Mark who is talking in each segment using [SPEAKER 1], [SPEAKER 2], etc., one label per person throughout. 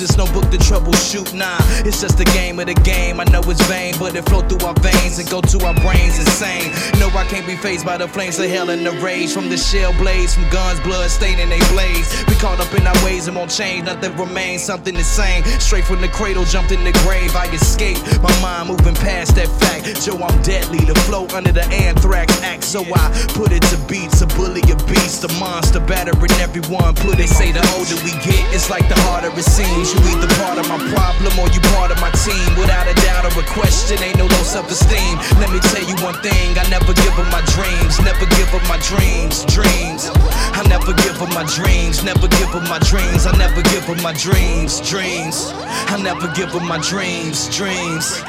[SPEAKER 1] it's no book to troubleshoot. Nah, it's just a game of the game. I know it's vain, but it flow through our veins and go to our brains insane. No, I can't be phased by the flames of hell and the rage from the shell blades, from guns, blood staining they blaze. We caught up in our ways and won't change. Nothing remains, something the same. Straight from the cradle, jumped in the grave. I escaped. My mind moving past that fact. Joe, I'm deadly. The flow under the anthrax act. So I put it to beats. A bully, a beast, a monster, battering everyone. Put it, say the older we get, it's like the harder it seems. You either part of my problem or you part of my team. Without a doubt or a question, ain't no low self-esteem. Let me tell you one thing, I never give up my dreams. Never give up my dreams, dreams. I never give up my dreams. Never give up my dreams. I never give up my dreams, dreams. I never give up my dreams, dreams.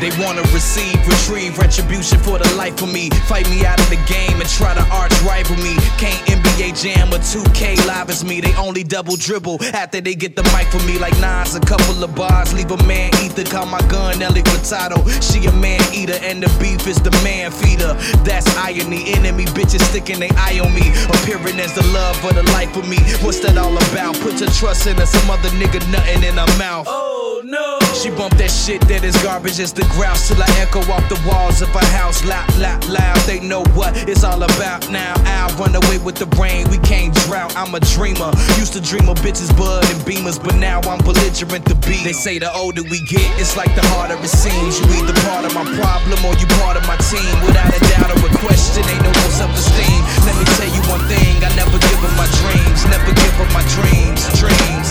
[SPEAKER 1] They wanna receive, retrieve retribution for the life of me. Fight me out of the game and try to arch rival me. Can't NBA jam or 2K live as me. They only double dribble after they get the mic for me. Like Nas, a couple of bars, leave a man ether. Call my gun Nelly Furtado. She a man eater and the beef is the man feeder. That's irony. Enemy bitches sticking they eye on me. Appearing as the love for the life of me. What's that all about? Put your trust in her, some other nigga nutting in her mouth. Oh no. She bumped that shit that is garbage as the grouse till I echo off the walls of her house. Loud, loud, loud. They know what it's all about now. I'll run away with the brain. We can't drought. I'm a dreamer. Used to dream of bitches, bud, and beamers, but now I'm belligerent to be. They say the older we get, it's like the harder it seems. You either part of my problem or you part of my team. Without a doubt or a question, ain't no self-esteem. Let me tell you one thing. I never give up my dreams. Never give up my dreams. Dreams.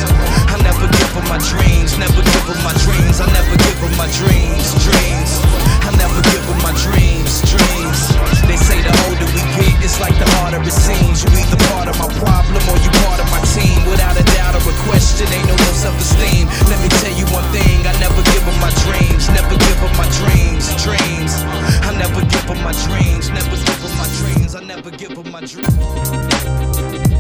[SPEAKER 1] I never give up my dreams. Never give up my dreams. I never give up my dreams. Dreams. I never give up my dreams. Dreams. They say the older we get, it's like the harder it seems. You either part of my problem or you part of my team. Without a doubt or a question, ain't no low self-esteem. Let me tell you one thing. I never give up my dreams. Never give up my dreams. Dreams. I never give up my dreams. Never give up my dreams. I never give up my dreams.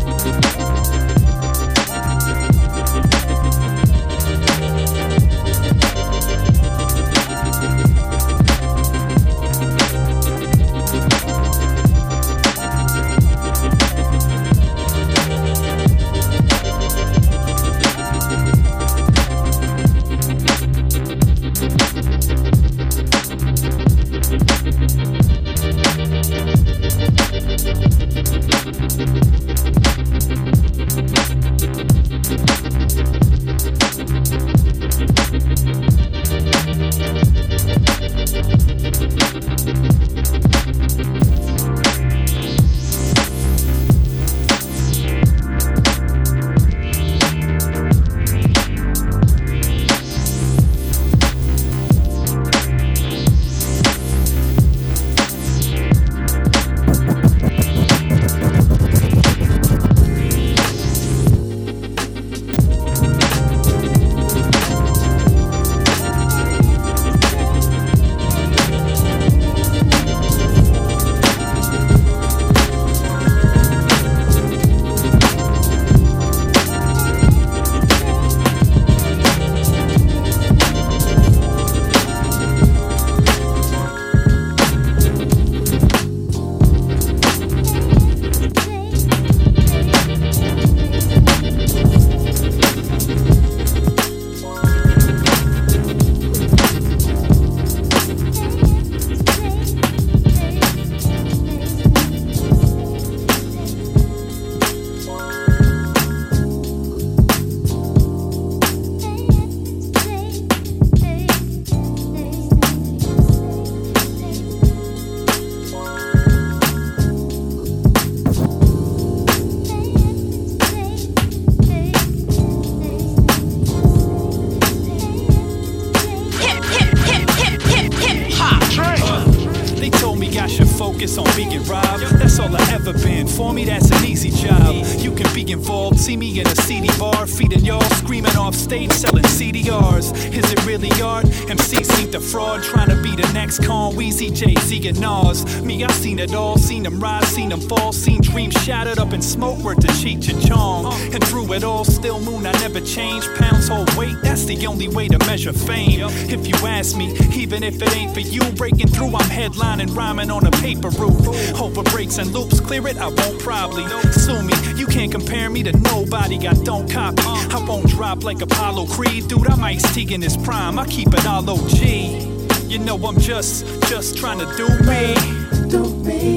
[SPEAKER 2] And Nas. Me, I seen it all, seen them rise, seen them fall, seen dreams shattered up in smoke, worth to Cheech and Chong. And through it all, still moon, I never change. Pounds hold weight, that's the only way to measure fame. If you ask me, even if it ain't for you, breaking through, I'm headlining, rhyming on a paper roof. Over breaks and loops, clear it, I won't probably sue me. You can't compare me to nobody, I don't copy. I won't drop like Apollo Creed, dude. I'm Ice T in his prime, I keep it all OG. You know I'm just, just trying to do me.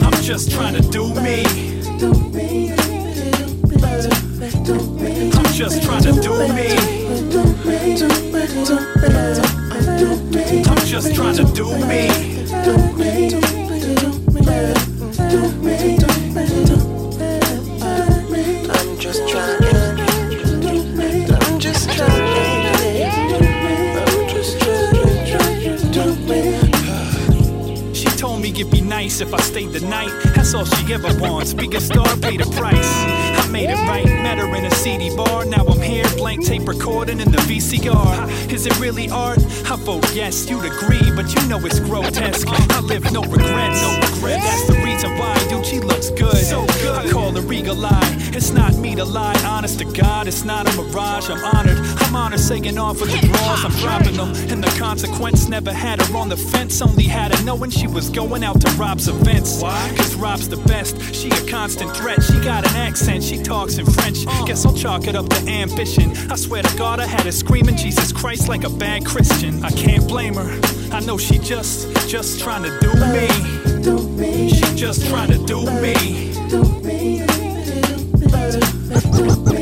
[SPEAKER 2] I'm just trying to do me. I'm just trying to do me. I'm just trying to do me. If I stayed the night. That's all she ever wants. Biggest star paid the price. I made it right, met her in a CD bar. Now I'm here, blank tape recording in the VCR. Is it really art? I vote yes, you'd agree, but you know it's grotesque. I live no regrets, no regret. That's the reason why, dude, she looks good. So good. I call her eagle eye. It's not me to lie, honest to God, it's not a mirage. I'm honored. I'm honored saying off with the draws. I'm dropping them, and the consequence never had her on the fence. Only had her knowing she was going out to Rob's events. Why? Cause Rob's the best. She a constant threat. She got an accent. She talks in French. Uh. Guess I'll chalk it up to ambition. I swear to God, I had her screaming Jesus Christ like a bad Christian. I can't blame her. I know she just, just trying to do me. She just trying to do me. She just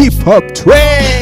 [SPEAKER 3] Hip Hop Train!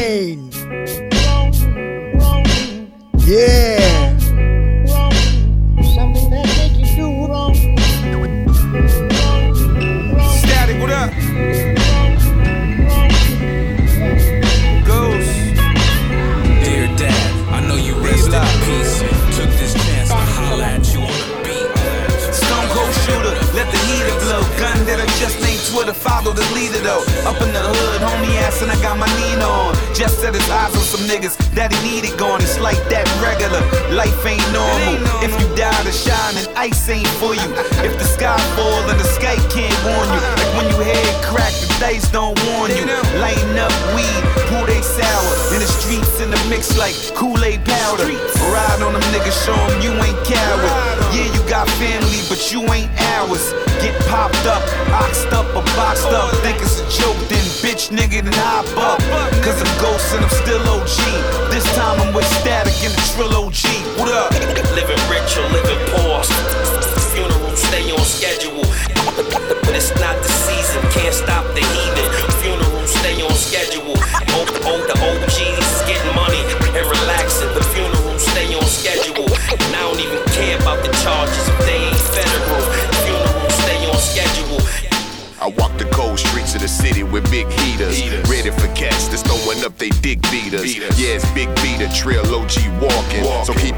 [SPEAKER 1] Up,
[SPEAKER 4] oxed up or boxed up. Think it's a joke, then bitch nigga, then hop up. Cause I'm ghost and I'm still OG. This time I'm with static and the trill OG. What up?
[SPEAKER 5] Living rich or living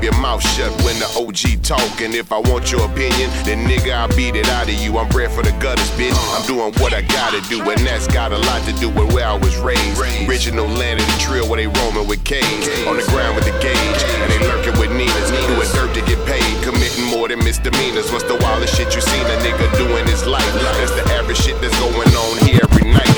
[SPEAKER 6] your mouth shut when the OG talking. If I want your opinion, then nigga, I'll beat it out of you. I'm bred for the gutters, bitch. I'm doing what I gotta do, and that's got a lot to do with where I was raised. Original land of the trail where they roaming with canes. On the ground with the gauge, and they lurking with Ninas. Doing dirt to get paid, committing more than misdemeanors. What's the wildest shit you seen a nigga doing in his life? That's the average shit that's going on here every night.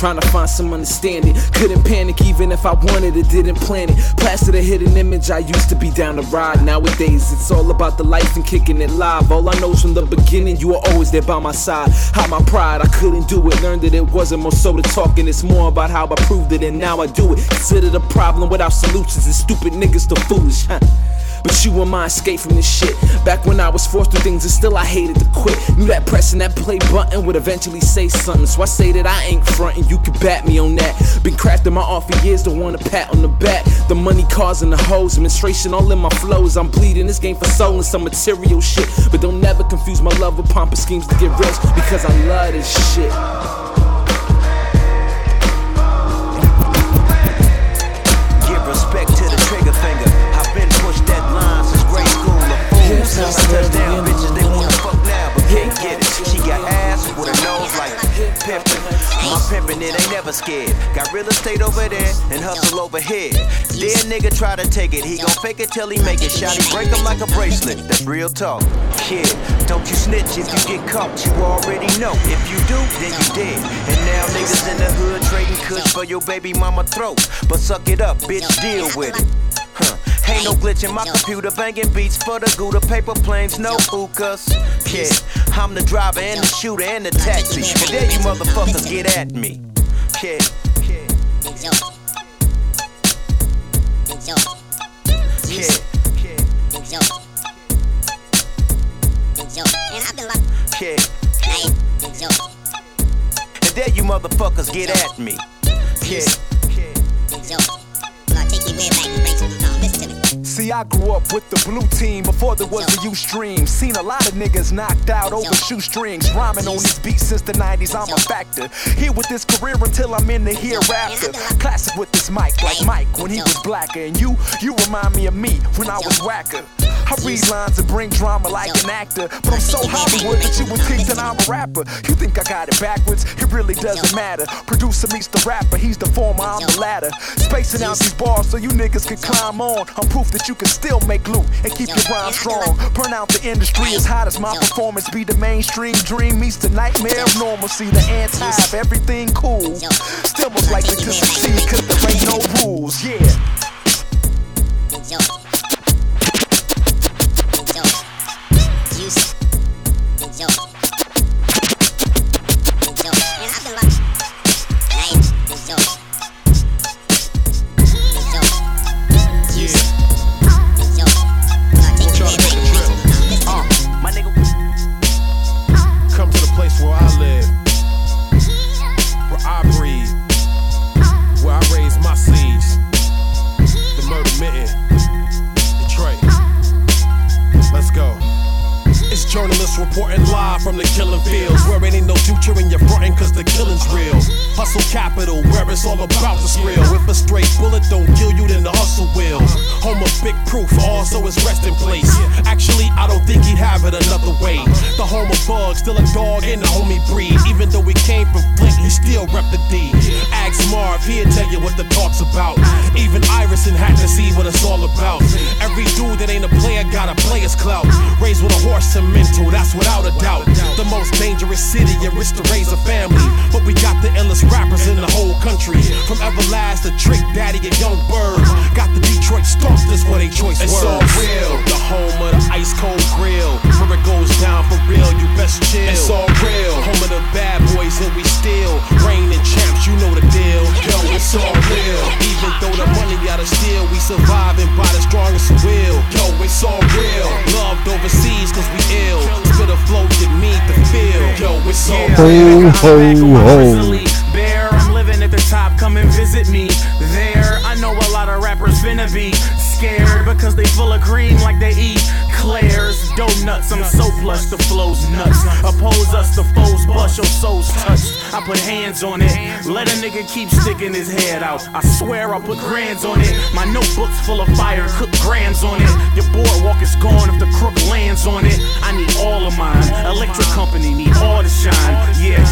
[SPEAKER 7] Trying to find some understanding. Couldn't panic even if I wanted it, didn't plan it. Plastered a hidden image, I used to be down to ride. Nowadays, it's all about the life and kicking it live. All I know's from the beginning, you were always there by my side. Hide my pride, I couldn't do it. Learned that it wasn't more so to talking, it's more about how I proved it, and now I do it. Consider the problem without solutions, and stupid niggas still foolish, huh? But you were my escape from this shit. Back when I was forced through things and still I hated to quit. Knew that pressing that play button would eventually say something. So I say that I ain't frontin', you can bat me on that. Been crafting my art for years to want a pat on the back. The money, cars, and the hoes, menstruation all in my flows. I'm bleeding this game for soul and some material shit. But don't never confuse my love with pompous schemes to get rich because I love this shit.
[SPEAKER 8] Fool. Since I touched down, bitches they wanna fuck now, but can't get it. She got ass with a nose like pimpin'. My pimpin' it ain't never scared. Got real estate over there and hustle over here. Dead nigga try to take it, he gon' fake it till he make it. Shotty break him like a bracelet. That's real talk. Kid, don't you snitch if you get caught. You already know. If you do, then you dead. And now niggas in the hood trading kush for your baby mama throat. But suck it up, bitch, deal with it. Ain't no glitch in my computer, banging beats for the Gouda paper planes, no hookahs. Yeah, I'm the driver and the shooter and the taxi. And there you motherfuckers get at me. Yeah. Yeah. And there you motherfuckers get at me. Yeah.
[SPEAKER 9] See, I grew up with the blue team before there was the U stream. Seen a lot of niggas knocked out over shoestrings. Rhyming on these beats since the 90s, I'm a factor. Here with this career until I'm in the hereafter. Classic with this mic, like Mike when he was blacker. And you, you remind me of me when I was whacker. I read lines and bring drama like an actor. But I'm so Hollywood that you would think that I'm a rapper. You think I got it backwards? It really doesn't matter. Producer meets the rapper, he's the former, I'm the latter. Spacing out these bars so you niggas can climb on. I'm proof that you can still make loot and keep your rhyme strong. Burn out the industry as hot as my performance. Be the mainstream dream meets the nightmare of normalcy. The anti of everything cool. Still most likely to succeed cause there ain't no rules. Yeah.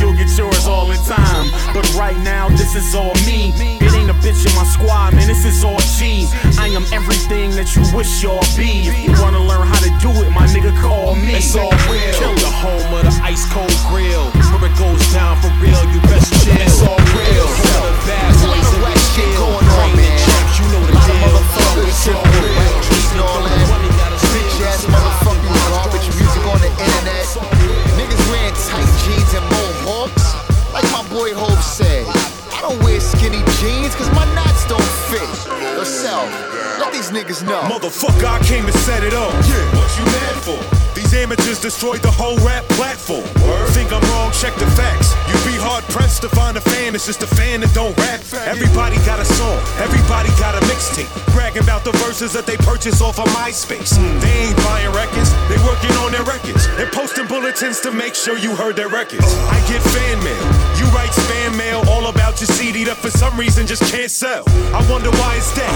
[SPEAKER 10] You'll get yours all in time. But right now, this is all me. It ain't a bitch in my squad, man. This is all G. I am everything that you wish y'all be. If you wanna learn how to do it, my nigga, call me.
[SPEAKER 11] It's all real. Kill the home of the ice cold grill. Where it goes down for real, you best chill. It's all real. Of the bad boys and we still reigning champs, you know the deal. Yo, it's all real. Even though the money.
[SPEAKER 12] Bitch ass motherfucking niggas know.
[SPEAKER 13] Motherfucker, I came to set it up. Yeah, what you mad for? These amateurs destroyed the whole rap platform. Think I'm wrong? Check the facts. You'd be hard pressed to find a fan. It's just a fan that don't rap. Everybody got a song. Everybody got a mixtape. Bragging about the verses that they purchase off of MySpace. They ain't buying records. They working on their records and posting bulletins to make sure you heard their records. I get fan mail. You write spam mail all about your CD that for some reason just can't sell. I wonder why it's that.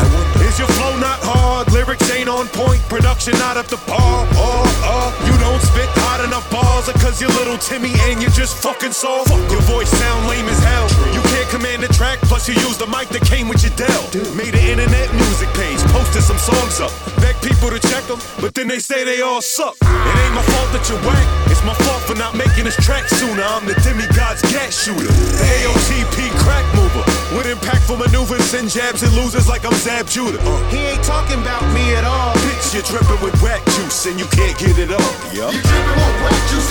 [SPEAKER 13] Is your flow not hard? Lyrics ain't on point. Production not up to par. Or, uh, you don't spit hot enough balls. Or cause you're little Timmy and you're just fucking soft. Your voice sound lame as hell. You can't command the track. Plus you use the mic that came with your Dell. Made an internet music page. Posted some songs up. Beg people to check them. But then they say they all suck. It ain't my fault that you're whack. It's my fault for not making this track sooner. I'm the demigod's gas shooter. The AOTP crack mover. With impactful maneuvers, send jabs and losers like I'm Zab Judah. Uh.
[SPEAKER 12] He ain't talking about me at all.
[SPEAKER 13] Bitch, you're dripping with whack juice and you can't get it up. Yup.
[SPEAKER 12] You dripping with whack juice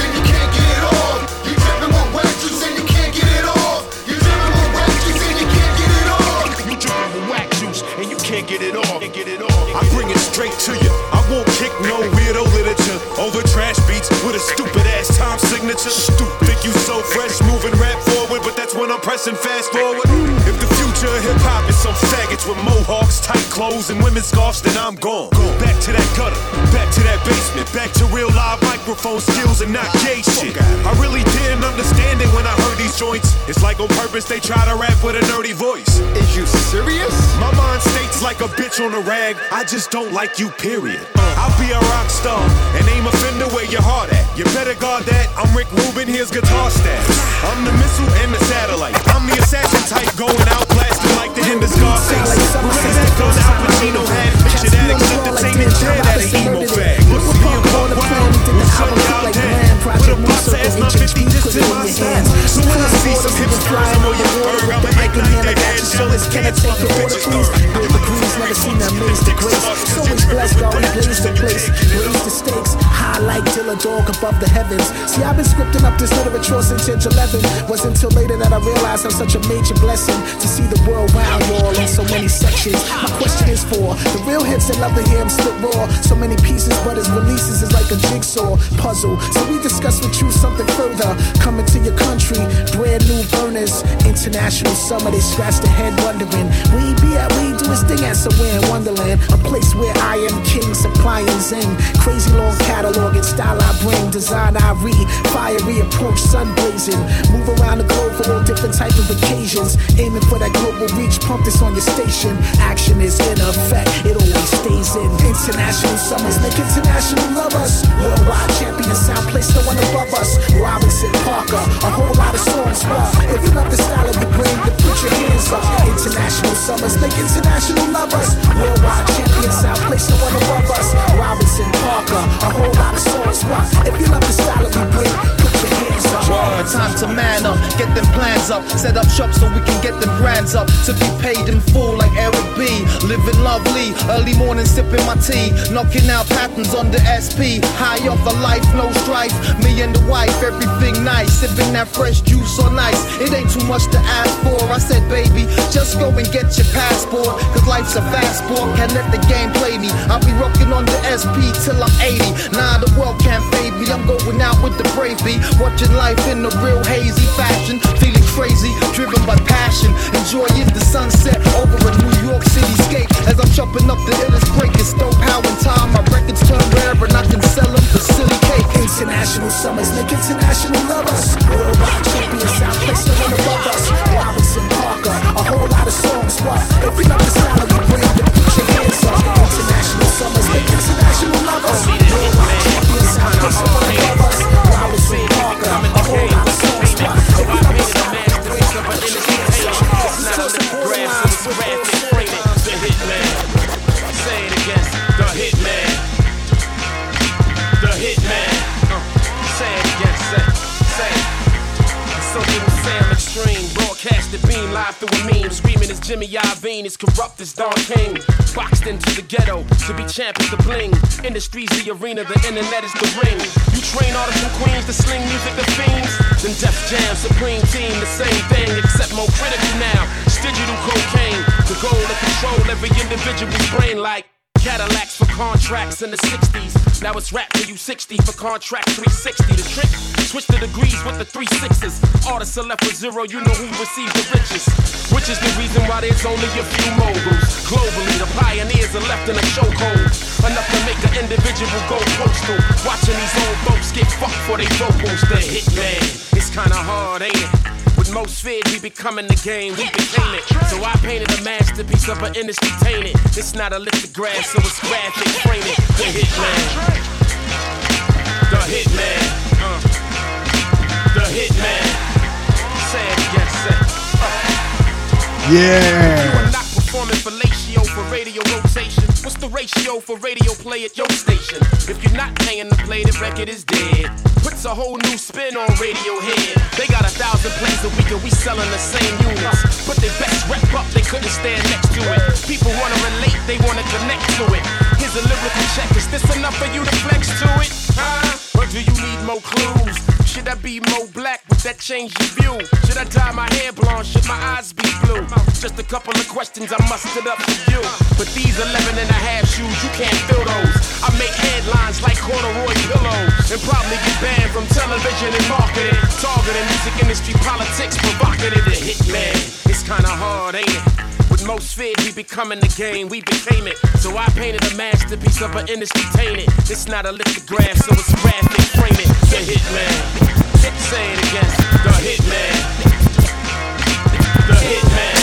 [SPEAKER 12] get it off. Get it off.
[SPEAKER 13] I bring it straight to you. I won't kick no weirdo literature over trash beats with a stupid ass time signature. Stupid. Think you so fresh, moving rap forward, but that's when I'm pressing fast forward. If the future of hip hop is some faggots with mohawks, tight clothes, and women's scarves, then I'm gone. Go back to that gutter, back to that basement, back to real live microphone skills and not gay shit. I really didn't understand it when I heard these joints. It's like on purpose they try to rap with a nerdy voice.
[SPEAKER 12] Is you serious?
[SPEAKER 13] My mind states like a bitch on a rag. I just don't like you, period. Uh, I'll be a rock star and aim a fender where your heart at. You better guard that. I'm Rick Rubin, here's guitar staff. I'm the missile and the satellite. I'm the assassin type going out blasting like the end of Scarface. Remember that gun Al Pacino had? Picture that, except it's aiming dead at an emo bag. Look me and Buck Wild, who shut y'all down. With a box of S950 just in my stand. So when I see some hipsters, I'm on your bird, I'ma ignite their heads. Show this can I take the bitches third.
[SPEAKER 14] Build the crews, never seen that maze to grace. So much blessed, always blaze the place. Raise the stakes, high like till a dog above the heavens. See, I've been scripting up this literature since age 11. Wasn't until later that I realized I'm such a major blessing to see the world round y'all in so many sections. My question is for the real hits that love to hear 'em spit raw. So many pieces, but his releases is like a jigsaw puzzle. So we discuss with you something further. Coming to your country, brand new burners, International summer, they scratch their head wondering. We be at, we do his thing at somewhere in Wonderland. A place where I am king, supplying zen. Crazy long catalog and style I bring. Design I read, fiery approach, sun blazing. Move around the globe for all different type of occasions. Aiming for that global reach, pump this on your station. Action is in effect, it always stays in. International summers make international lovers. Worldwide champion sound placed one above us. Robinson Parker, a whole lot of songs. But if you love the style of the bring, then put your hands up. International summers make international lovers. Worldwide champion sound placed no one above us. Robinson Parker, a whole lot of songs. But if you love the style of the bring,
[SPEAKER 1] time to man up, get them plans up, set up shop so we can get them brands up. To be paid in full like Eric B. Living lovely, early morning sipping my tea, knocking out patterns on the SP. High off a life, no strife. Me and the wife, everything nice, sipping that fresh juice on ice. It ain't too much to ask for. I said, baby, just go and get your passport, cause life's a fast sport. Can't let the game play me. I'll be rocking on the SP till I'm 80. Nah, the world can't fade me. I'm going out with the bravey, watching life in a real hazy fashion. Feeling crazy, driven by passion. Enjoying the sunset over a New York City scape. As I'm chopping up the illest breakers, throw power in time. My records turn rare and I can sell them for silly cake.
[SPEAKER 14] International summers make international lovers. Worldwide champion sound placed no one above us. Robinson Parker, a whole lot of songs. But if you the style of the bring, then put your hands up. International summers make international lovers. Worldwide champion sound placed no one above us.
[SPEAKER 5] Beam through a meme. Screaming as Jimmy Iovine is corrupt as Don King. Boxed into the ghetto to be champ is the bling. Industry's the arena, the internet is the ring. You train artists from Queens to sling music to fiends. Then Def Jam, Supreme Team, the same thing, except more critical now. Digital cocaine. The goal to control every individual's brain like. Cadillacs for contracts in the 60s. Now it's rap for you 60 for contract 360. The trick, switch the degrees with the three sixes. Artists are left with zero, you know who receives the riches. Which is the reason why there's only a few moguls. Globally, the pioneers are left in a chokehold. Enough to make an individual go postal. Watching these old folks get fucked for they vocals. The hitman, it's kinda hard, ain't it? Most feared, we becoming the game, we became it. So I painted a masterpiece of an industry tainted. It's not a lithographs, so it's graphic, frame it. The hitman. The hitman. Uh. The hitman. Again, say. Uh.
[SPEAKER 3] Yeah.
[SPEAKER 5] You are not performing fellatio for radio rotation. What's the ratio for radio play at your station? If you're not paying to play, the record is dead. Puts a whole new spin on Radiohead. They got a thousand plays a week and we selling the same units. But their best rep up, they couldn't stand next to it. People wanna relate, they wanna connect to it. Here's a lyrical check, is this enough for you to flex to it? Huh? Do you need more clues? Should I be more black? Would that change your view? Should I dye my hair blonde? Should my eyes be blue? Just a couple of questions I mustered up for you. But these 11 and a half shoes, you can't fill those. I make headlines like corduroy pillows. And probably get banned from television and marketing. Targeting music industry politics, provocative. The hitman. It's kinda hard, ain't it? Most feared, we becoming the game, we became it. So I painted a masterpiece of an industry tainted. It's not a lithograph, so it's graphic, frame it. The hitman. Say it again. The hitman. The hitman.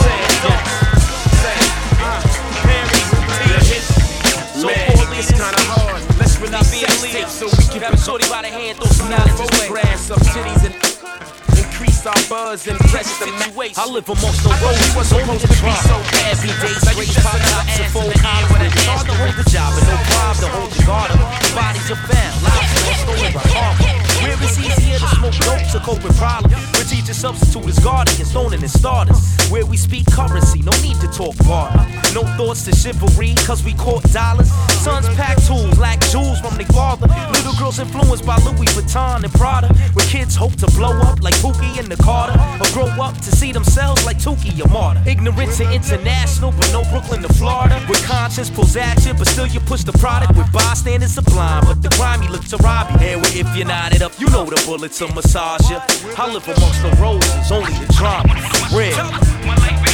[SPEAKER 5] Say it again. Say it. Uh, the hit. Man, it's kinda hard. Let's release sex tapes so we can
[SPEAKER 15] a shorty by the hand, throw some knowledge his way.
[SPEAKER 5] photographs of titties and increase our buzz and press the
[SPEAKER 15] situation. I live amongst the roads.
[SPEAKER 5] was supposed to be so bad.
[SPEAKER 15] Every day straight five tops and with hard to hold the job and no problem to hold your guard up. Bodies are found, lives are stolen by karma. Where it's easier to smoke dope to cope with problems. Where substitute is guarding and stoning and starters. Where we speak currency, no need to talk barter. No thoughts to chivalry, cause we caught dollars. Sons pack tools, lack jewels from their father. Little girls
[SPEAKER 16] influenced by Louis Vuitton and Prada. Where kids hope to blow up like Pookie and the Carter. Or grow up to see themselves like Tukey or Marta. Ignorant to international, but no Brooklyn to Florida. Where conscience pulls at you, but still you push the product with bystanders sublime. But the grimy look to rob you. And if you knot it you know the bullets will massage you. I live amongst the roses, only the drama. Real.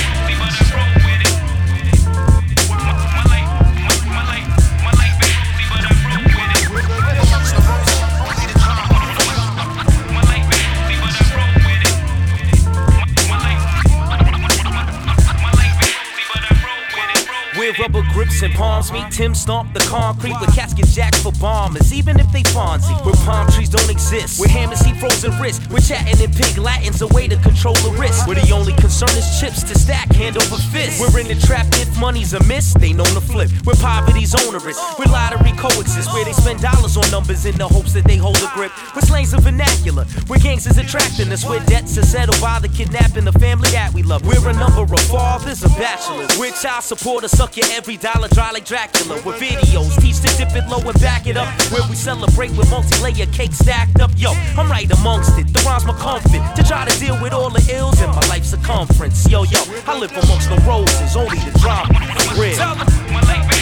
[SPEAKER 16] Rubber grips and palms meet, Tim stomp the concrete with casket jacks for bombers, even if they Fonzie. Where palm trees don't exist, where hammers see frozen wrists. We're chatting in pig Latin's a way to control the risk. Where the only concern is chips to stack hand over fist. We're in the trap if money's a miss, they know to flip. Where poverty's onerous, where lottery coexist, where they spend dollars on numbers in the hopes that they hold a grip. Where slangs are vernacular, where gangsters attracting us, where debts are settled by the kidnapping the family that we love. We're a number of fathers and bachelors, where child support us suck your every dollar dry like Dracula. With videos, teach to dip it low and back it up. Where we celebrate with multi-layer cake stacked up. Yo, I'm right amongst it. The rhymes my comfort to try to deal with all the ills in my life's circumference. Yo, yo, I live amongst the roses, only the drama. Real.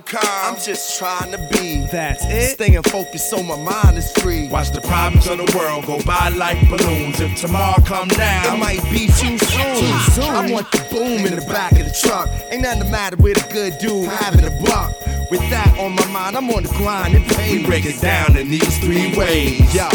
[SPEAKER 17] Calm?
[SPEAKER 1] I'm just trying to be.
[SPEAKER 17] That's it.
[SPEAKER 1] Staying focused so my mind is free.
[SPEAKER 17] Watch the problems of the world go by like balloons. If tomorrow come down,
[SPEAKER 1] It might be too soon.
[SPEAKER 17] Too soon.
[SPEAKER 1] I want the boom in the back of the truck. Ain't nothing the matter with a good dude having a buck. With that on my mind, I'm on the grind and pay.
[SPEAKER 17] we break it down in these three ways.
[SPEAKER 1] Yo,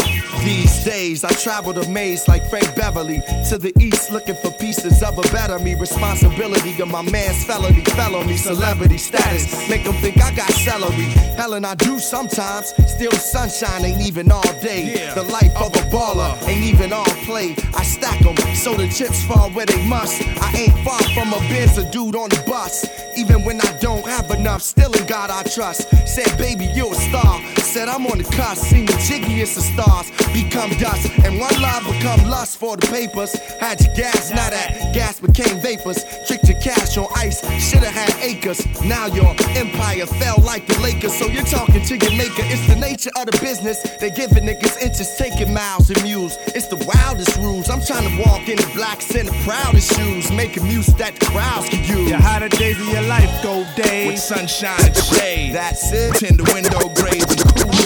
[SPEAKER 1] these days I travel the maze like Frank Beverly to the east looking for pieces of a better me. Responsibility of my man's felony, felony, celebrity status. Make them think I got celery. Hell, and I do sometimes. Still, sunshine ain't even all day. The life of a baller ain't even all play. I stack them so the chips fall where they must. I ain't far from a Benz, a dude on the bus. Even when I don't have enough, still in God I trust. Said, baby, you're a star. Said, I'm on the cusp. See me jiggiest of stars become dust. And one love become lust for the papers. Had your gas, now that gas became vapors. Tricked your cash on ice, should've had acres. Now your empire fell like the Lakers. So you're talking to your maker. It's the nature of the business. They giving niggas inches, taking miles and mules. It's the wildest rules. I'm trying to walk in the blacks in the proudest shoes. Making music that the crowds can use.
[SPEAKER 17] Your hotter days of your life go days with sunshine and shade.
[SPEAKER 1] That's it.
[SPEAKER 17] Tend the window grades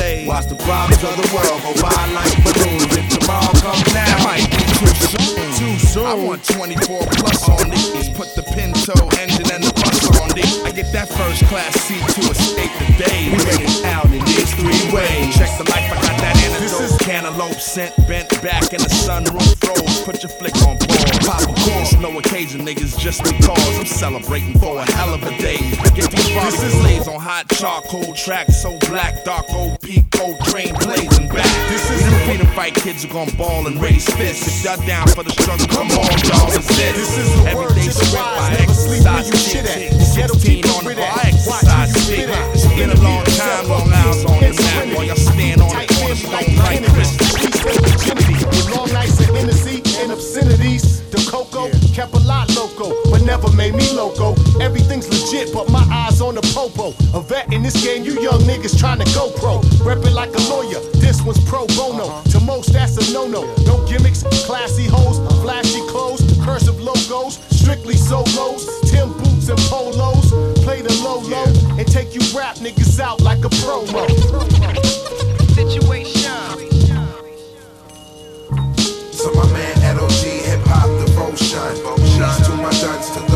[SPEAKER 17] Kool-Aid. Watch the problems of the world go by like balloons. If tomorrow comes now, that might be too soon. Too soon. I want 24 plus on these. Put the Pinto engine and the bus on these. I get that first class seat to escape the day. We break it out in these three ways. Check the life, I got that antidote. Cantaloupe scent bent back in the sunroof froze. Put your flick on pause. Pop a course, no occasion, niggas, just because I'm celebrating for a hell of a day. Get these bodies blazed on hot charcoal tracks, so black, dark old Pico train blazing back. This is the freedom fight kids who gon' ball and raise fists. If y'all down for the struggle, come on, y'all resist. This is the everyday script by exercise shit. 16 on the bar, exercise shit. It's been a long time, long hours on the map. While y'all stand on the corner, don't like
[SPEAKER 18] With long nights of Hennessy and obscenities, the cocoa kept a lot loco, but never made me loco. Everything's legit, but my eyes on the popo. A vet in this game, you young niggas trying to go pro. Reppin' like a lawyer, this one's pro bono. Uh-huh. To most, that's a no no. No gimmicks, classy hoes, flashy clothes, cursive logos, strictly solos, Tim boots and polos. Play the low low and take you rap niggas out like a promo. Situation.
[SPEAKER 17] So my man LOG, hip hop devotion. Peace to my duns, to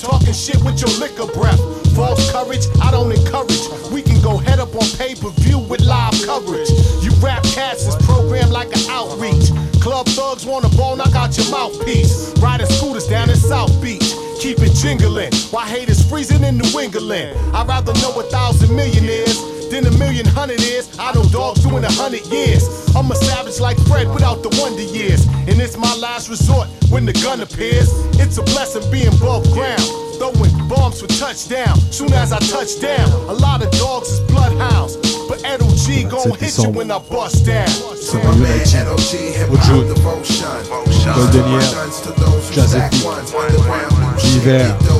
[SPEAKER 18] Talking shit with your liquor breath. False courage, I don't encourage. We can go head up on pay per view with live coverage. You rap cats is programmed like an outreach. Club thugs want a ball, knock out your mouthpiece. Riding scooters down in South Beach keep it jingling. Why haters freezing in New England? I'd rather know a thousand millionaires than a million hundred years. I know dogs doing a hundred years. I'm a savage like Fred without the wonder years. And it's my last resort when the gun appears. It's a blessing being above ground. Throwing bombs for touchdown. Soon as I touch down, a lot of dogs is bloodhounds. But Ed O.G gon' hit you when I bust down.
[SPEAKER 19] Ça va United, Ojo, Goldenier, Jazzy L'hiver.
[SPEAKER 20] Funny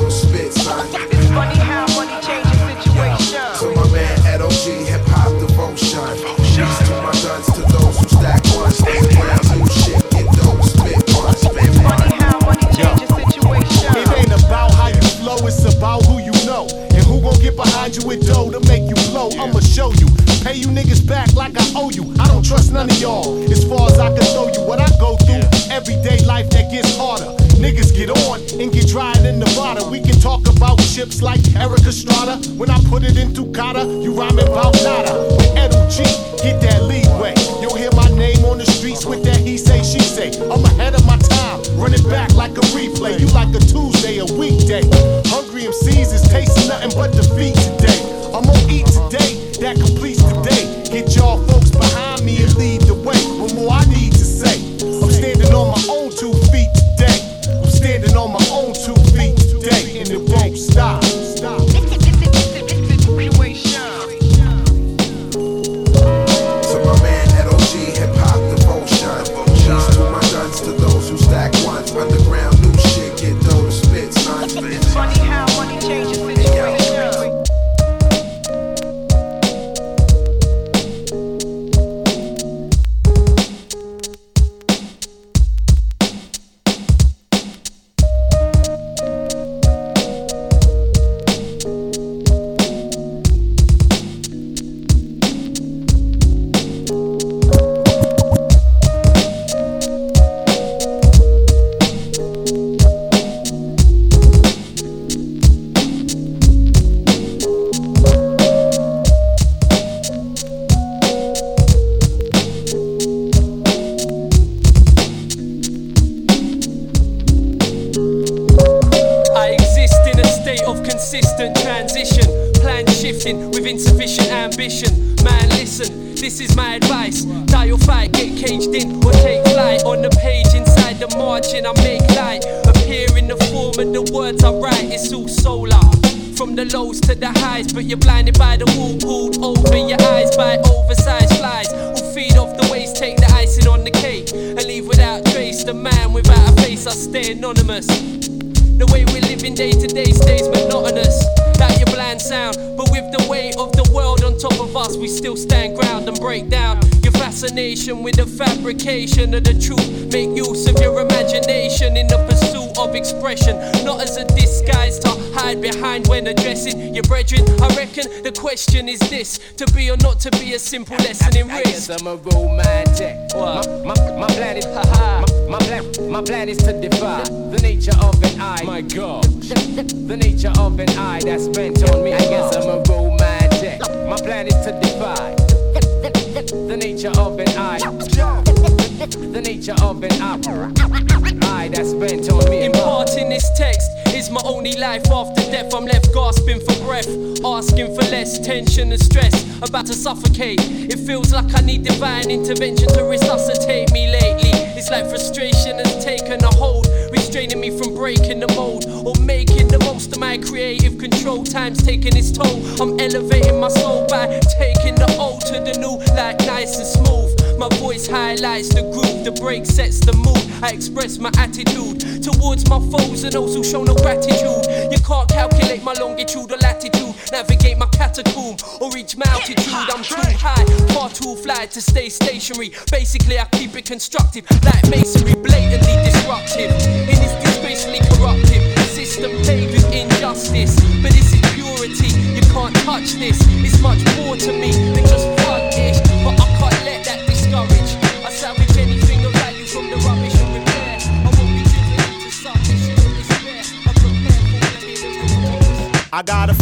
[SPEAKER 21] get
[SPEAKER 18] behind you with dough to make you blow. I'ma show you. Pay you niggas back like I owe you. I don't trust none of y'all. As far as I can show you what I go through. Everyday life that gets harder. Niggas get on and get dried in Nevada. We can talk about chips like Erik Estrada. When I put it in Tucata, you rhyming about nada. With Ed O.G, get that leeway. You'll hear my name on the streets with that he say, she say. I'm ahead of my time, running back like a replay. You like a Tuesday, a weekday. MCs is tasting nothing but defeat today. I'm gonna eat today, that completes
[SPEAKER 22] question is this: to be or not to be a simple lesson in
[SPEAKER 15] I
[SPEAKER 22] risk.
[SPEAKER 15] guess I'm a romantic. My, my, my plan is, my, my plan, my plan is to defy the nature of an eye. My God, the, the nature of an eye that's bent on me. I guess I'm a
[SPEAKER 22] I'm left gasping for breath, asking for less tension and stress. About to suffocate. It feels like I need divine intervention to resuscitate me lately. It's like frustration has taken a hold, restraining me from breaking the mold or making the most of my creative control. Time's taking its toll. I'm elevating my soul by taking the old to the new, like nice and smooth. My voice highlights the groove, the break sets the mood. I express my attitude towards my foes and those who show no gratitude. You can't calculate my longitude or latitude, navigate my catacomb or reach my altitude. I'm too high, far too fly to stay stationary. Basically, I keep it constructive, like masonry, blatantly disruptive. In this disgracefully corruptive system plagued with injustice. But this is purity, you can't touch this. It's much more to me than just fun-ish, let that discourage. I salvage anything of value from the rubbish and repair. I won't be despair. I prepare for
[SPEAKER 18] I got a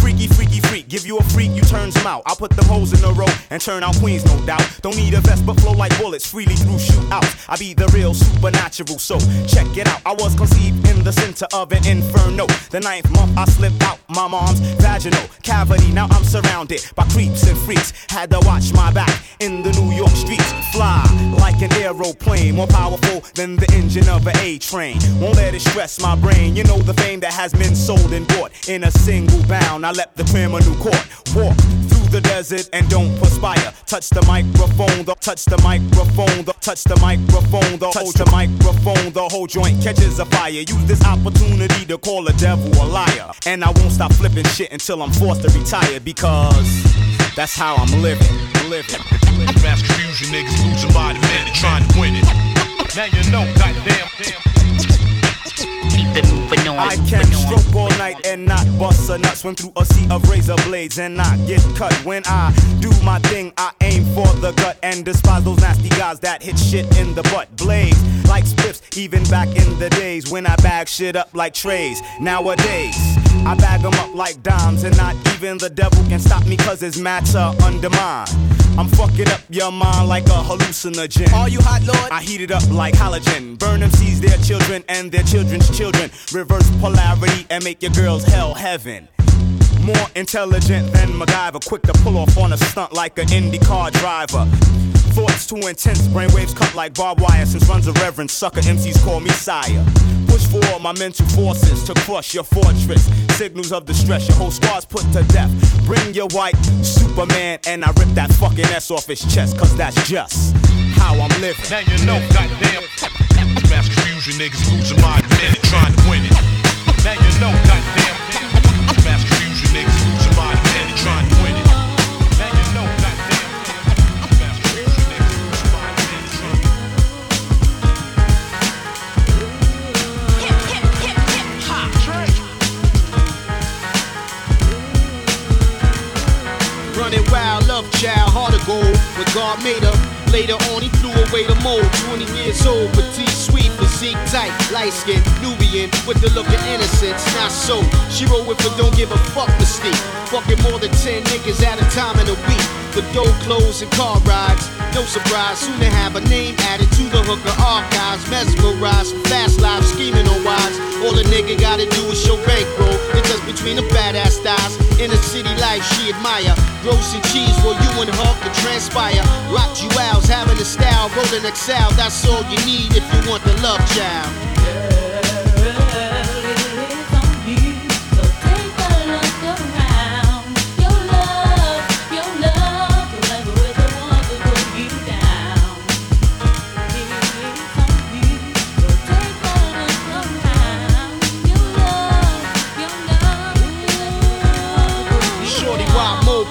[SPEAKER 23] Give you a freak, you turns them out. I'll put the hoes in a row and turn out queens, no doubt. Don't need a vest, but flow like bullets freely through shootouts. I be the real supernatural, so check it out. I was conceived in the center of an inferno. The ninth month, I slipped out my mom's vaginal cavity. Now I'm surrounded by creeps and freaks. Had to watch my back in the New York streets. Fly like an aeroplane, more powerful than the engine of an A train. Won't let it stress my brain. You know the fame that has been sold and bought in a single bound. I left the criminal court, walk through the desert and don't perspire. Touch the microphone, the touch the microphone, the touch the microphone, the touch the microphone, the whole joint catches a fire. Use this opportunity to call a devil a liar. And I won't stop flipping shit until I'm forced to retire because that's how I'm living. Living.
[SPEAKER 13] Mass confusion, niggas losing by the minute, trying to win it. Now you know, goddamn.
[SPEAKER 23] I can stroke all night and not bust a nut. Swim through a sea of razor blades and not get cut. When I do my thing, I aim for the gut and despise those nasty guys that hit shit in the butt. Blaze like spliffs, even back in the days when I bag shit up like trays. Nowadays, I bag them up like dimes, and not even the devil can stop me cause his matter undermine. I'm fucking up your mind like a hallucinogen. Are you hot, Lord? I heat it up like halogen. Burn them seeds, their children, and their children's children. Reverse polarity and make your girls hell heaven. More intelligent than MacGyver, quick to pull off on a stunt like an IndyCar driver. Thoughts too intense, brainwaves cut like barbed wire. Since runs a reverend, sucker MCs call me sire. Push for my mental forces to crush your fortress. Signals of distress, your whole squad's put to death. Bring your white Superman, and I rip that fucking S off his chest, cause that's just how I'm living.
[SPEAKER 13] Now you know, goddamn. Mass confusion, niggas losing the minute, trying to win it. Now you know, goddamn.
[SPEAKER 24] Running wild, love child, hard to go. When God made her, later on he flew away to mold. 20 years old, petite, sweet, physique tight, light skin, Nubian, with the look of innocence. Not so. She roll with a don't give a fuck mystique. Fucking more than 10 niggas at a time in a week. The door clothes and car rides. No surprise, soon to have a name added to the hooker archives. Mesmerized, fast life, scheming on wives. All a nigga gotta do is show bankroll. It's just between the badass styles. In the city life she admire. Gross and cheese while you and her can transpire. Rock jewels, having a style, rolling excel. That's all you need if you want the love child. Shorty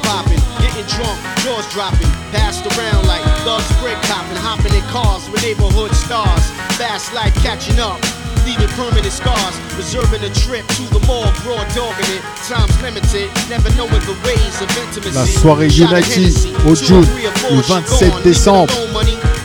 [SPEAKER 24] popping, getting drunk, jaws dropping, passed around thugs break copping, hopping in cars with neighborhood stars. Fast life catching up, leaving permanent scars, reserving a trip to the mall, broad dogging it. Time's limited, never knowing the ways of intimacy.
[SPEAKER 19] La soirée
[SPEAKER 24] Shot of
[SPEAKER 19] Unity
[SPEAKER 24] Hennessy,
[SPEAKER 19] au June,
[SPEAKER 24] three or four,
[SPEAKER 19] le 27 décembre.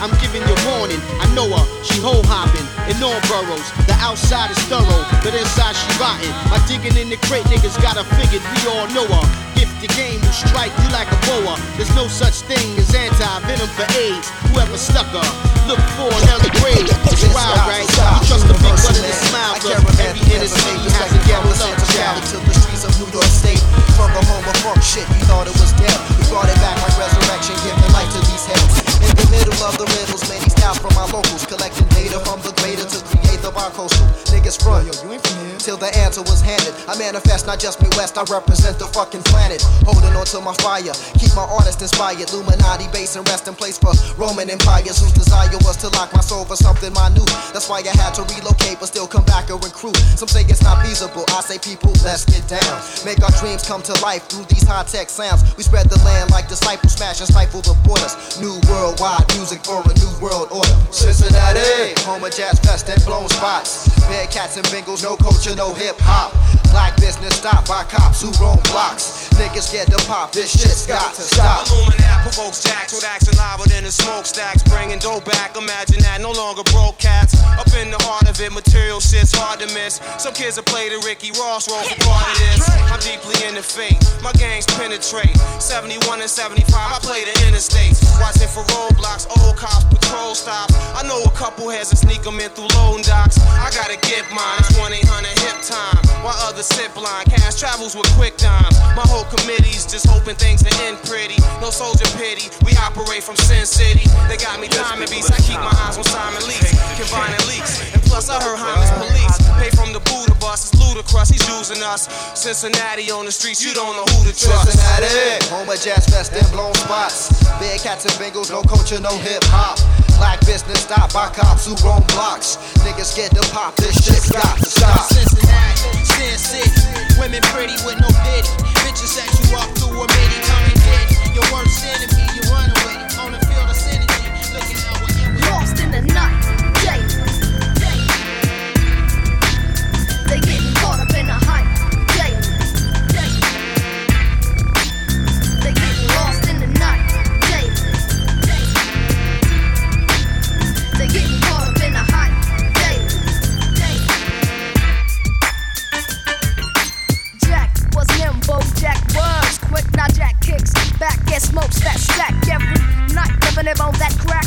[SPEAKER 24] I'm giving you warning. I know her, she hole hopping in all boroughs. The outside is thorough, but inside she rotten. My digging in the crate niggas got her figured, we all know her. Gifted game will strike you like a boa. There's no such thing as anti-venom for AIDS. Whoever stuck her, look for another grave. It's wild, right? You trust the big one in the smile, but every inner city has a ghetto love child.
[SPEAKER 1] to the streets of New York State. From the home of funk shit, you thought it was dead. We brought it back like resurrection, giving life to these heads. In the middle of the riddles, many styles from our locals, collecting data from the greater to create the bi-coastal. Niggas front, yo, you ain't from here. Till the answer was handed. I manifest not just Midwest, I represent the fucking planet. Holding on to my fire, keep my artist inspired. Illuminati base and resting place for Roman empires whose desire was to lock my soul for something minute. That's why I had to relocate, but still come back and recruit. Some say it's not feasible. I say, people, let's get down. Make our dreams come to life through these high tech sounds. We spread the land like disciples, smash and stifle the borders. New worldwide music for a new world order. Cincinnati, home of jazz fest and blown spots. Bad cats and Bengals, no culture, no hip hop. Black business stopped by cops who roam blocks. Niggas get to pop, this shit's got to stop.
[SPEAKER 5] Illuminat provokes jacks with action louder than the smokestacks. Bringing dough back, imagine that, no longer broke cats. Up in the heart of it, material shit's hard to miss. Some kids will play the Ricky Ross role for part of this. I'm deeply in the fate, my gangs penetrate. 71 and 75, I play the interstates. Watching for roadblocks, old cops, patrol stops. I know a couple heads that sneak them in through loan docks. I gotta get mine, it's 1 800 hip time. While others sit blind, cash travels with quick dimes. My whole committee's just hoping things to end pretty. No soldier pity, we operate from Sin City. They got me timing beats, I keep my eyes on Simon Leaks. Combining leaks, and plus I heard Hyman's police. Pay from the Buddha bus, it's ludicrous, he's using us. Cincinnati on the streets, you don't know who to trust.
[SPEAKER 1] Cincinnati, home of jazz fest and blown spots. Big cats and bengals, no culture, no hip hop. Black business stopped by cops who roam blocks. Niggas get to pop, this shit's got to stop.
[SPEAKER 24] Cincinnati, Sin City, women pretty with no pity. Bitches set you up through a mini, come and. Your worst enemy,
[SPEAKER 25] Now Jack kicks back and smokes that stack every night, living it on that crack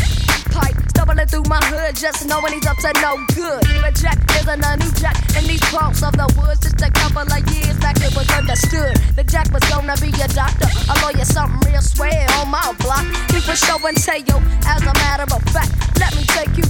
[SPEAKER 25] pipe. Stumbling through my hood, just knowing he's up to no good. But Jack isn't a new Jack in these parts of the woods. Just a couple of years back, it was understood that Jack was gonna be a doctor, a lawyer, something real swear on my block. Was show and tell, as a matter of fact. Let me take you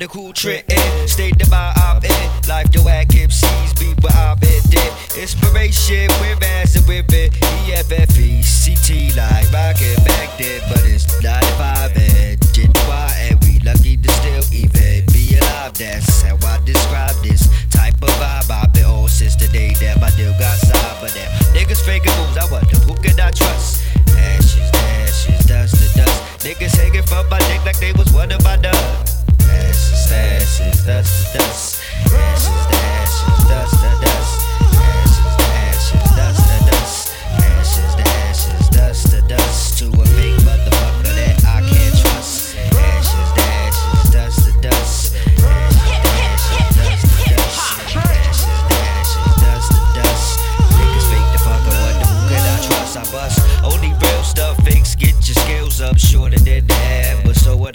[SPEAKER 25] the
[SPEAKER 26] cool trend,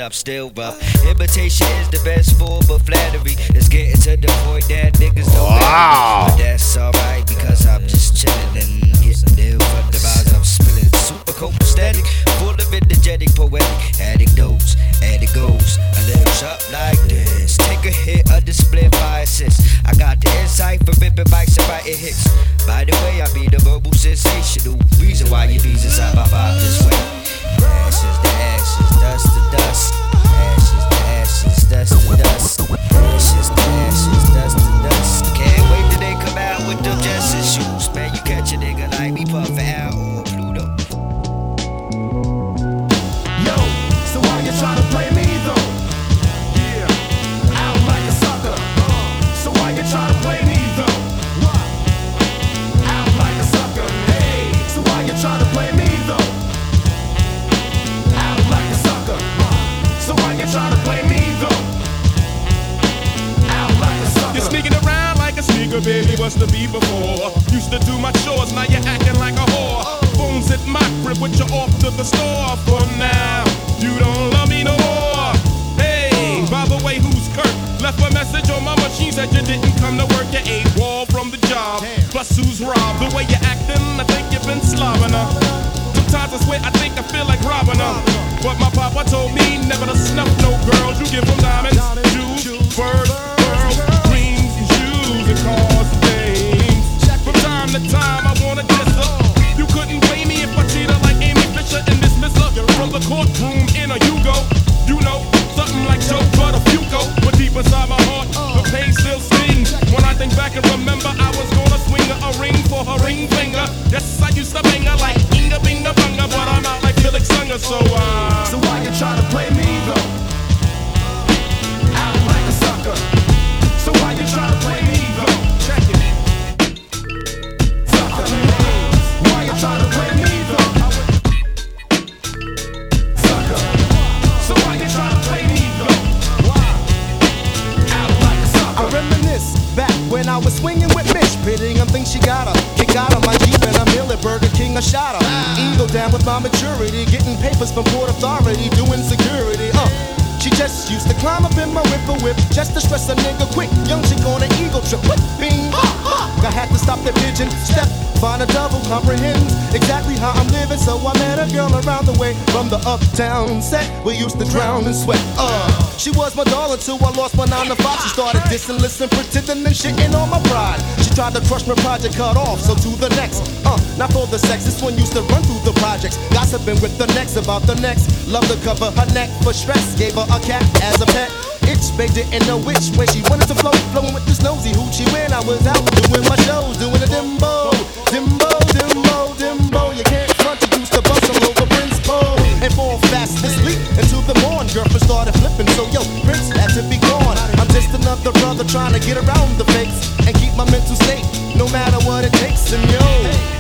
[SPEAKER 26] I'm still rough. Imitation is the best form of flattery. It's getting to the point that niggas don't
[SPEAKER 27] Wow.
[SPEAKER 26] But that's alright because I'm just chilling and getting from the vibes I'm spilling. Super copacetic, full of energetic, poetic anecdotes, and it goes a little something like this. Take a hit of the split by assist. I got the insight for ripping bikes and writing hits. By the way, I be the verbal sensational reason why you bees inside my vibe this way. Ashes to ashes, dust to dust. Ashes to ashes, dust to dust. Ashes to
[SPEAKER 18] us to be before. Used to do my chores, now you're acting like a whore. Phones at my crib with you're off to the store. For now, you don't love me no more. Hey, by the way, who's Kurt? Left a message on my machine said you didn't come to work. You ate wall from the job. Plus, who's robbed? The way you're acting, I think you've been slobbing her. Sometimes I swear I think I feel like robbing her. But my papa told me never to snuff no girls. You give them diamonds, jewels, furs, time to time, I wanna diss her. You couldn't blame me if I cheated like Amy Fisher and her from the courtroom in a Yugo. You know, something like Joe
[SPEAKER 24] until I lost my nine to five. She started dissing, listening, pretending and shitting on my pride. She tried to crush my project, cut off. So to the next. Uh, not for the sex. This one used to run through the projects, gossiping with the next about the next. Love to cover her neck for stress. Gave her a cat as a pet. Itch, babe didn't know which way she wanted to flow. Flowing with this nosy hoochie when I was out doing my shows, doing a dimbo, dimbo, dimbo, dimbo. You can't front, you used to bust over Prince Pole and fall fast asleep until the morn. Girlfriend started flipping, so yo, Prince another brother trying to get around the fakes and keep my mental state, no matter what it takes. And yo,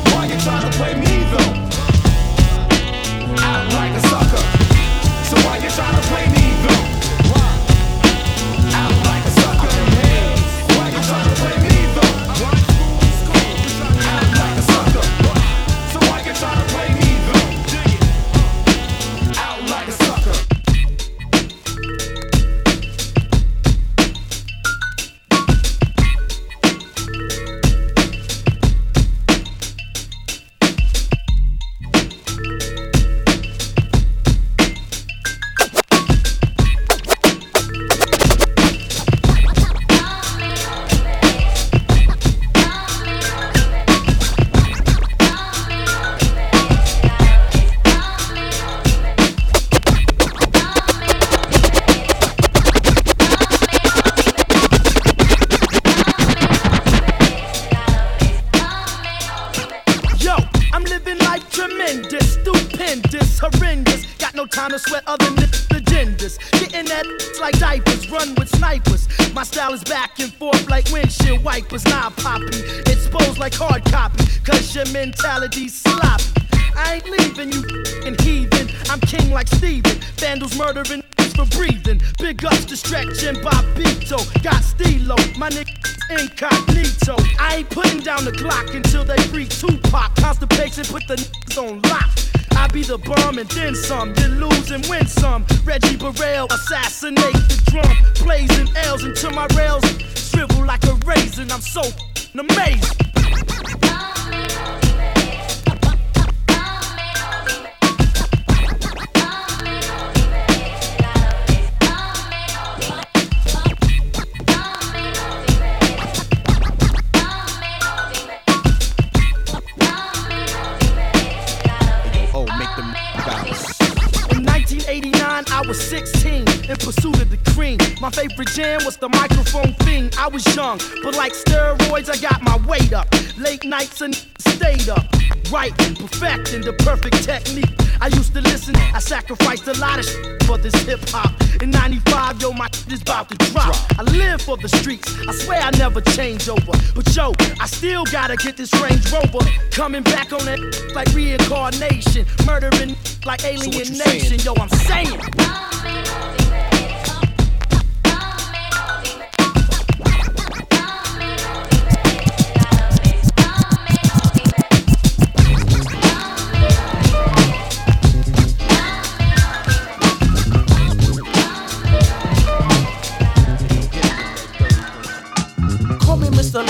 [SPEAKER 28] microphone thing. I was young, but like steroids, I got my weight up. Late nights and stayed up, writing, perfecting the perfect technique. I used to listen, I sacrificed a lot of shit for this hip hop. In 95, yo, my shit is about to drop. I live for the streets, I swear I never change over. But yo, I still gotta get this Range Rover. Coming back on that like reincarnation, murdering like alienation. Yo, I'm saying.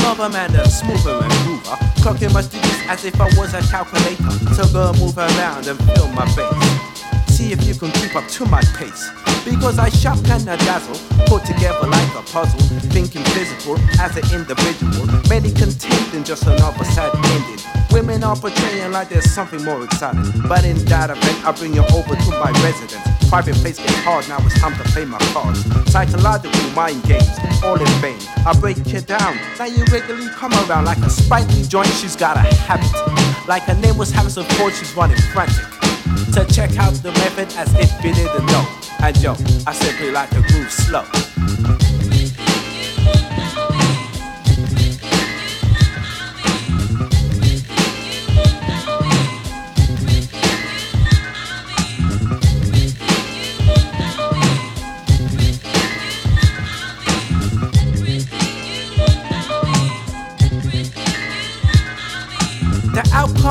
[SPEAKER 29] Clever man, a smoother and. Clocking my digits as if I was a calculator. So go move around and fill my bass. See if you can keep up to my pace. Because I shock and I dazzle, put together like a puzzle. Thinking physical as an individual. Many contending, just another sad ending. Women are portraying like there's something more exciting. But in that event, I bring you over to my residence. Private place get hard, now it's time to play my cards. Psychological mind games, all in vain. I break you down, now you regularly come around like a sprightly joint. She's got a habit. Like her name was Harrison Ford, she's running frantic. To check out the method as if you didn't know. And yo, I simply like to groove slow.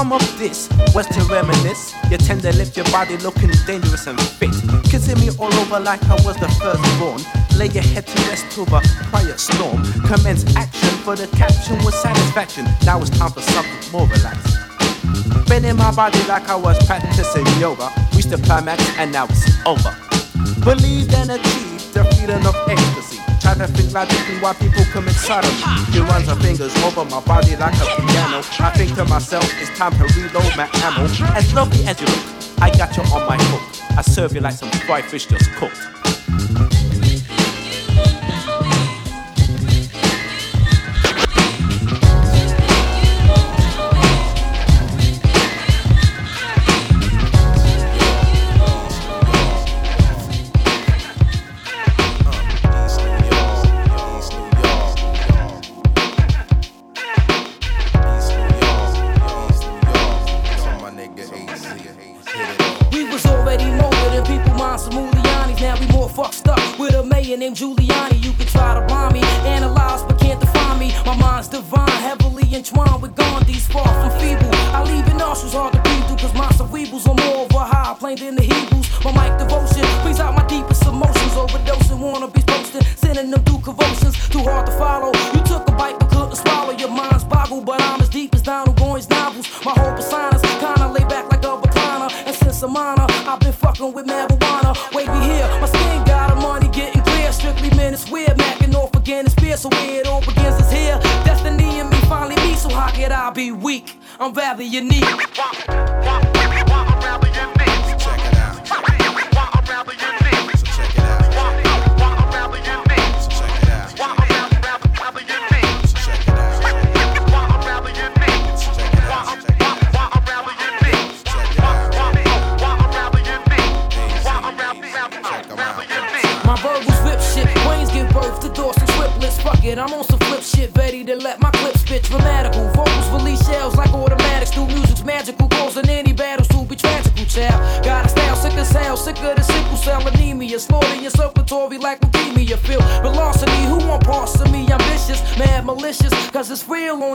[SPEAKER 29] Outcome of this was to reminisce. Your tend to lift your body looking dangerous and fit. Kissing me all over like I was the first born. Lay your head to rest to a quiet storm. Commence action for the caption was satisfaction. Now it's time for something more relaxed. Bending my body like I was practicing yoga. Reached the climax and now it's over. Believe and achieve the feeling of ecstasy. Try to think logically why people commit sodomy. He runs her fingers over my body like a piano. I think to myself, it's time to reload my ammo. As lovely as you look, I got you on my hook. I serve you like some fried fish just cooked.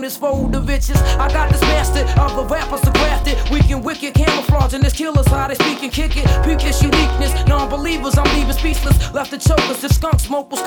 [SPEAKER 30] This fold of bitches. I got this master of the rappers to graft it. Weak and wicked, camouflaging this killers, how they speak and kick it. Peep this uniqueness, non believers, I'm leaving speechless. Left the chokers, the skunk smoke was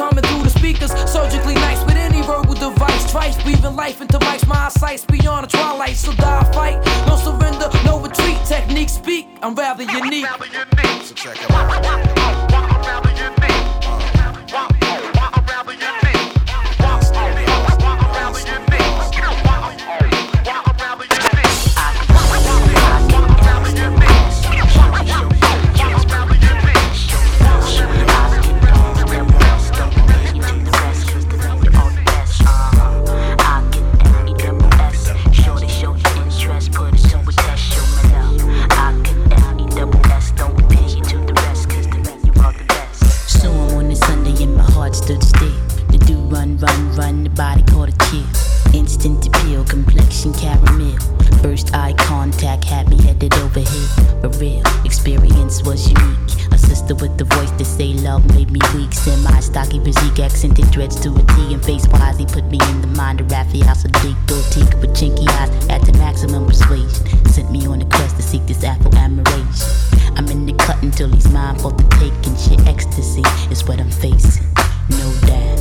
[SPEAKER 30] I'm
[SPEAKER 31] in the cut until he's mine for the taking. Shit, ecstasy is what I'm facing. No doubt.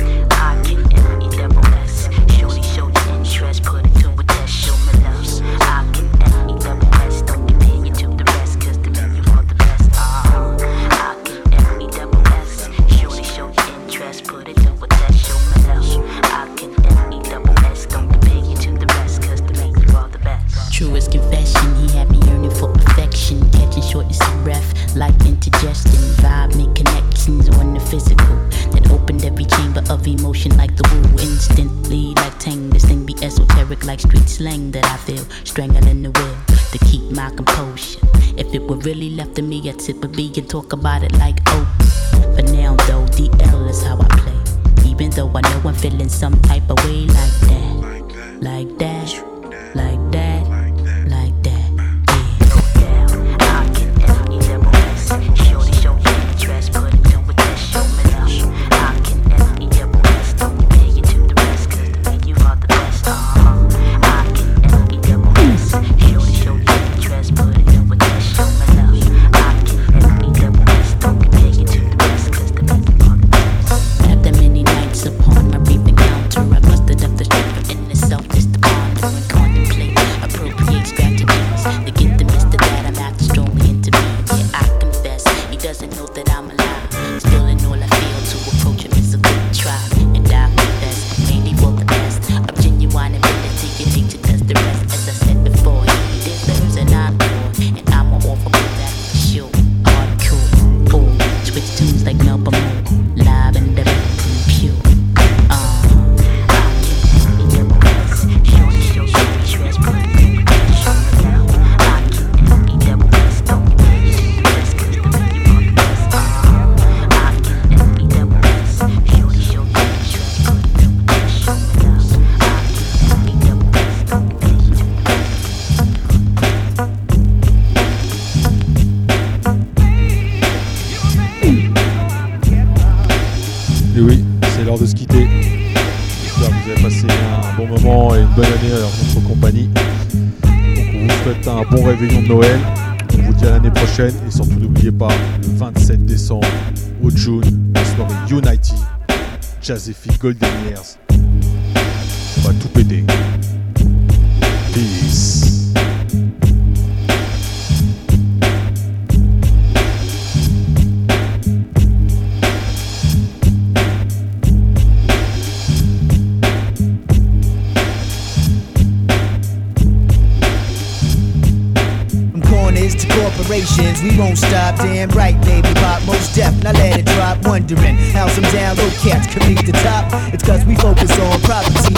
[SPEAKER 30] it, but we and talk about it like oh. For now though, DL is how I play. Even though I know I'm feeling some type of way like that, like that. Like that
[SPEAKER 19] Et surtout, n'oubliez pas, le 27 décembre, au June, la soirée United, Jazzy Golden Years. On va tout péter.
[SPEAKER 32] damn right, baby Bob. Most deaf, now let it drop. Wondering how some down low cats can reach the top. It's cause we focus on
[SPEAKER 33] problems